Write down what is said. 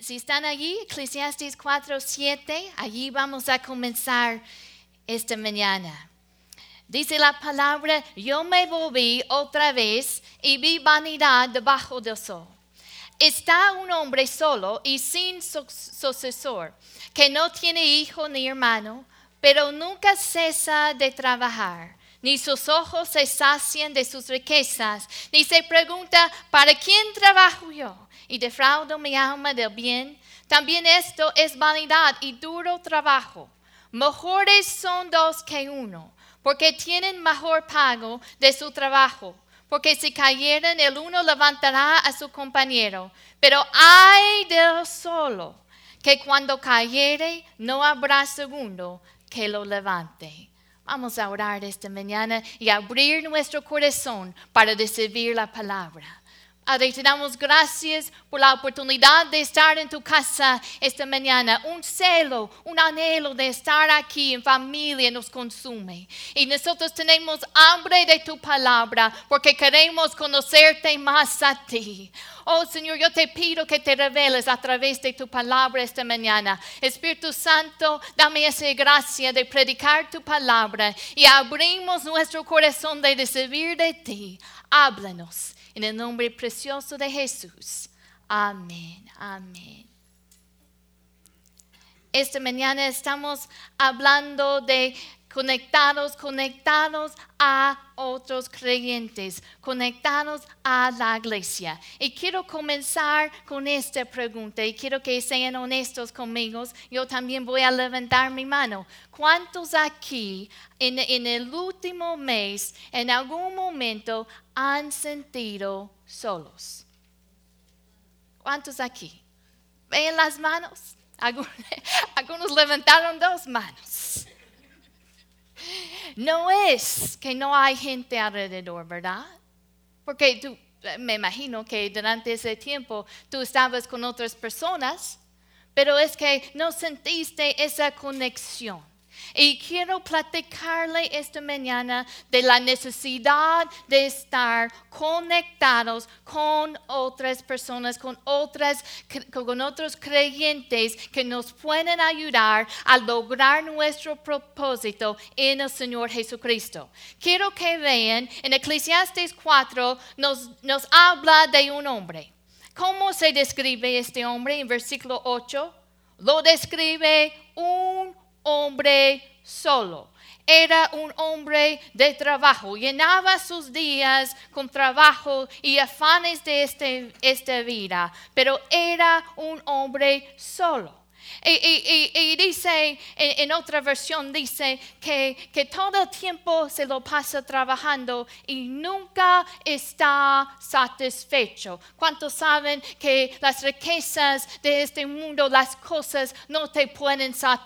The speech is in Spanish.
si están allí, Eclesiastes 4, 7, allí vamos a comenzar esta mañana. Dice la palabra, yo me volví otra vez y vi vanidad debajo del sol. Está un hombre solo y sin sucesor, que no tiene hijo ni hermano, pero nunca cesa de trabajar, ni sus ojos se sacian de sus riquezas, ni se pregunta, ¿para quién trabajo yo? Y defraudo mi alma del bien. También esto es vanidad y duro trabajo. Mejores son dos que uno, porque tienen mejor pago de su trabajo. Porque si cayeren, el uno levantará a su compañero. Pero hay del solo, que cuando cayere, no habrá segundo que lo levante. Vamos a orar esta mañana y abrir nuestro corazón para recibir la palabra. Padre, te damos gracias por la oportunidad de estar en tu casa esta mañana. Un celo, un anhelo de estar aquí en familia nos consume. Y nosotros tenemos hambre de tu palabra porque queremos conocerte más a ti. Oh Señor, yo te pido que te reveles a través de tu palabra esta mañana. Espíritu Santo, dame esa gracia de predicar tu palabra y abrimos nuestro corazón de recibir de ti. Háblanos en el nombre precioso de Jesús. Amén, amén. Esta mañana estamos hablando de conectados, conectados a otros creyentes, conectados a la iglesia. Y quiero comenzar con esta pregunta y quiero que sean honestos conmigo. Yo también voy a levantar mi mano. ¿Cuántos aquí en, en el último mes, en algún momento, han sentido solos? ¿Cuántos aquí? ¿Ven las manos? Algunos levantaron dos manos. No es que no hay gente alrededor, ¿verdad? Porque tú, me imagino que durante ese tiempo tú estabas con otras personas, pero es que no sentiste esa conexión. Y quiero platicarle esta mañana de la necesidad de estar conectados con otras personas, con, otras, con otros creyentes que nos pueden ayudar a lograr nuestro propósito en el Señor Jesucristo. Quiero que vean, en Eclesiastes 4 nos, nos habla de un hombre. ¿Cómo se describe este hombre en versículo 8? Lo describe un hombre solo. Era un hombre de trabajo, llenaba sus días con trabajo y afanes de este, esta vida, pero era un hombre solo. Y, dice, en, otra versión dice que, que todo el tiempo se lo pasa trabajando y nunca está satisfecho. ¿Cuántos saben que las riquezas de este mundo, las cosas no te pueden satisfacer?